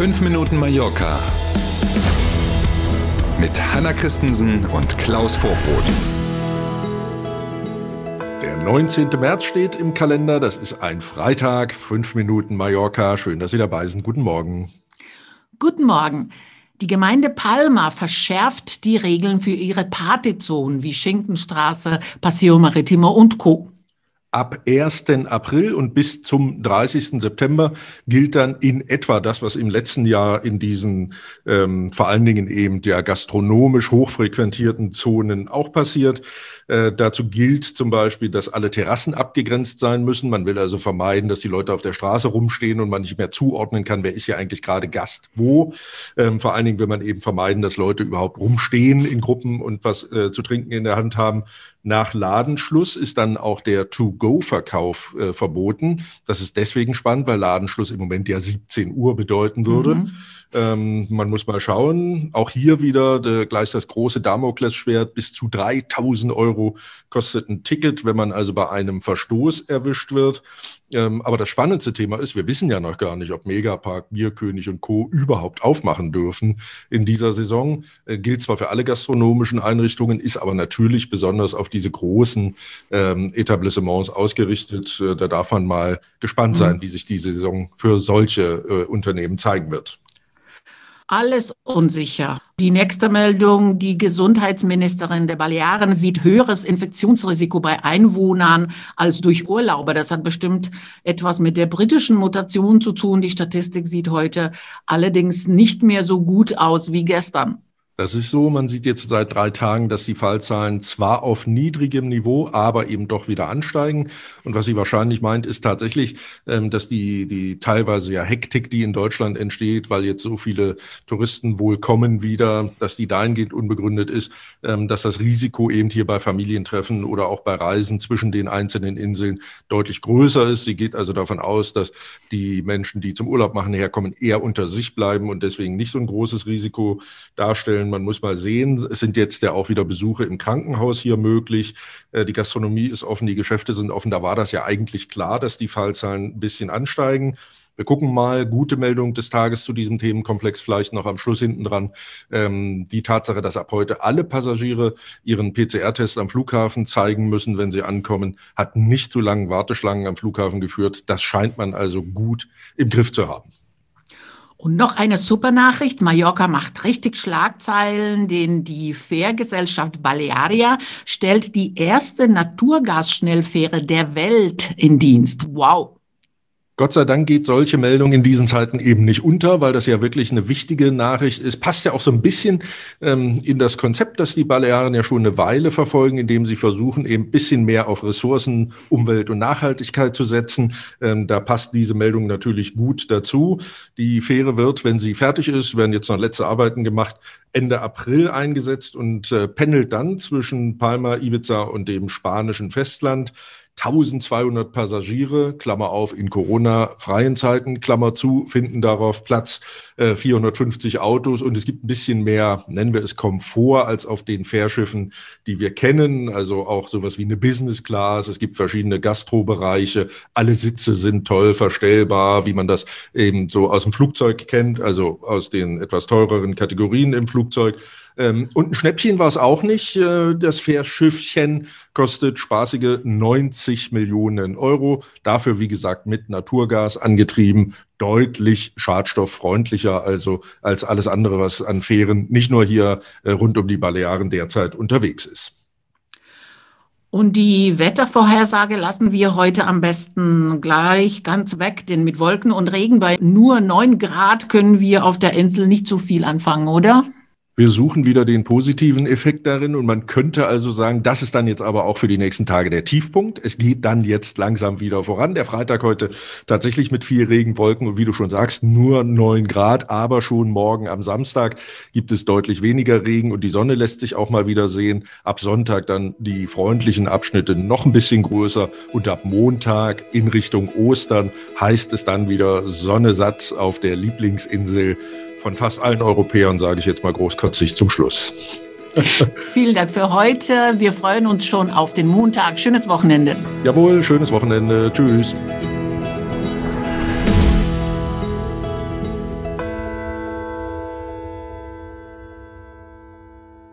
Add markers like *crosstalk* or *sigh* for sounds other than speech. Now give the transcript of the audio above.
5 Minuten Mallorca mit Hanna Christensen und Klaus Vorbrot. Der 19. März steht im Kalender. Das ist ein Freitag. 5 Minuten Mallorca. Schön, dass Sie dabei sind. Guten Morgen. Guten Morgen. Die Gemeinde Palma verschärft die Regeln für ihre Partyzonen wie Schinkenstraße, Paseo Maritimo und Co. Ab 1. April und bis zum 30. September gilt dann in etwa das, was im letzten Jahr in diesen ähm, vor allen Dingen eben der gastronomisch hochfrequentierten Zonen auch passiert. Äh, dazu gilt zum Beispiel, dass alle Terrassen abgegrenzt sein müssen. Man will also vermeiden, dass die Leute auf der Straße rumstehen und man nicht mehr zuordnen kann, wer ist ja eigentlich gerade Gast wo. Ähm, vor allen Dingen will man eben vermeiden, dass Leute überhaupt rumstehen in Gruppen und was äh, zu trinken in der Hand haben. Nach Ladenschluss ist dann auch der To-Go-Verkauf äh, verboten. Das ist deswegen spannend, weil Ladenschluss im Moment ja 17 Uhr bedeuten würde. Mhm. Ähm, man muss mal schauen. Auch hier wieder de, gleich das große Damoklesschwert. Bis zu 3000 Euro kostet ein Ticket, wenn man also bei einem Verstoß erwischt wird. Ähm, aber das spannendste Thema ist, wir wissen ja noch gar nicht, ob Megapark, Bierkönig und Co. überhaupt aufmachen dürfen in dieser Saison. Äh, gilt zwar für alle gastronomischen Einrichtungen, ist aber natürlich besonders auf diese großen ähm, Etablissements ausgerichtet. Äh, da darf man mal gespannt sein, mhm. wie sich die Saison für solche äh, Unternehmen zeigen wird alles unsicher. Die nächste Meldung, die Gesundheitsministerin der Balearen sieht höheres Infektionsrisiko bei Einwohnern als durch Urlauber. Das hat bestimmt etwas mit der britischen Mutation zu tun. Die Statistik sieht heute allerdings nicht mehr so gut aus wie gestern. Das ist so, man sieht jetzt seit drei Tagen, dass die Fallzahlen zwar auf niedrigem Niveau, aber eben doch wieder ansteigen. Und was sie wahrscheinlich meint, ist tatsächlich, ähm, dass die, die teilweise ja Hektik, die in Deutschland entsteht, weil jetzt so viele Touristen wohl kommen wieder, dass die dahingehend unbegründet ist, ähm, dass das Risiko eben hier bei Familientreffen oder auch bei Reisen zwischen den einzelnen Inseln deutlich größer ist. Sie geht also davon aus, dass die Menschen, die zum Urlaub machen, herkommen, eher unter sich bleiben und deswegen nicht so ein großes Risiko darstellen. Man muss mal sehen, es sind jetzt ja auch wieder Besuche im Krankenhaus hier möglich. Äh, die Gastronomie ist offen, die Geschäfte sind offen. Da war das ja eigentlich klar, dass die Fallzahlen ein bisschen ansteigen. Wir gucken mal, gute Meldung des Tages zu diesem Themenkomplex vielleicht noch am Schluss hinten dran. Ähm, die Tatsache, dass ab heute alle Passagiere ihren PCR-Test am Flughafen zeigen müssen, wenn sie ankommen, hat nicht zu langen Warteschlangen am Flughafen geführt. Das scheint man also gut im Griff zu haben. Und noch eine super Nachricht. Mallorca macht richtig Schlagzeilen, denn die Fährgesellschaft Balearia stellt die erste Naturgasschnellfähre der Welt in Dienst. Wow. Gott sei Dank geht solche Meldungen in diesen Zeiten eben nicht unter, weil das ja wirklich eine wichtige Nachricht ist. Passt ja auch so ein bisschen ähm, in das Konzept, das die Balearen ja schon eine Weile verfolgen, indem sie versuchen, eben ein bisschen mehr auf Ressourcen, Umwelt und Nachhaltigkeit zu setzen. Ähm, da passt diese Meldung natürlich gut dazu. Die Fähre wird, wenn sie fertig ist, werden jetzt noch letzte Arbeiten gemacht, Ende April eingesetzt und äh, pendelt dann zwischen Palma, Ibiza und dem spanischen Festland. 1200 Passagiere, Klammer auf, in Corona-freien Zeiten, Klammer zu, finden darauf Platz, äh, 450 Autos. Und es gibt ein bisschen mehr, nennen wir es Komfort, als auf den Fährschiffen, die wir kennen, also auch sowas wie eine Business Class, es gibt verschiedene Gastrobereiche, alle Sitze sind toll verstellbar, wie man das eben so aus dem Flugzeug kennt, also aus den etwas teureren Kategorien im Flugzeug. Ähm, und ein Schnäppchen war es auch nicht. Äh, das Fährschiffchen kostet spaßige 90 Millionen Euro. Dafür, wie gesagt, mit Naturgas angetrieben, deutlich schadstofffreundlicher also als alles andere, was an Fähren nicht nur hier äh, rund um die Balearen derzeit unterwegs ist. Und die Wettervorhersage lassen wir heute am besten gleich ganz weg, denn mit Wolken und Regen bei nur neun Grad können wir auf der Insel nicht so viel anfangen, oder? Wir suchen wieder den positiven Effekt darin und man könnte also sagen, das ist dann jetzt aber auch für die nächsten Tage der Tiefpunkt. Es geht dann jetzt langsam wieder voran. Der Freitag heute tatsächlich mit vier Regenwolken und wie du schon sagst, nur neun Grad, aber schon morgen am Samstag gibt es deutlich weniger Regen und die Sonne lässt sich auch mal wieder sehen. Ab Sonntag dann die freundlichen Abschnitte noch ein bisschen größer und ab Montag in Richtung Ostern heißt es dann wieder Sonne satt auf der Lieblingsinsel von fast allen Europäern, sage ich jetzt mal großkotzig zum Schluss. *laughs* Vielen Dank für heute. Wir freuen uns schon auf den Montag. Schönes Wochenende. Jawohl, schönes Wochenende. Tschüss.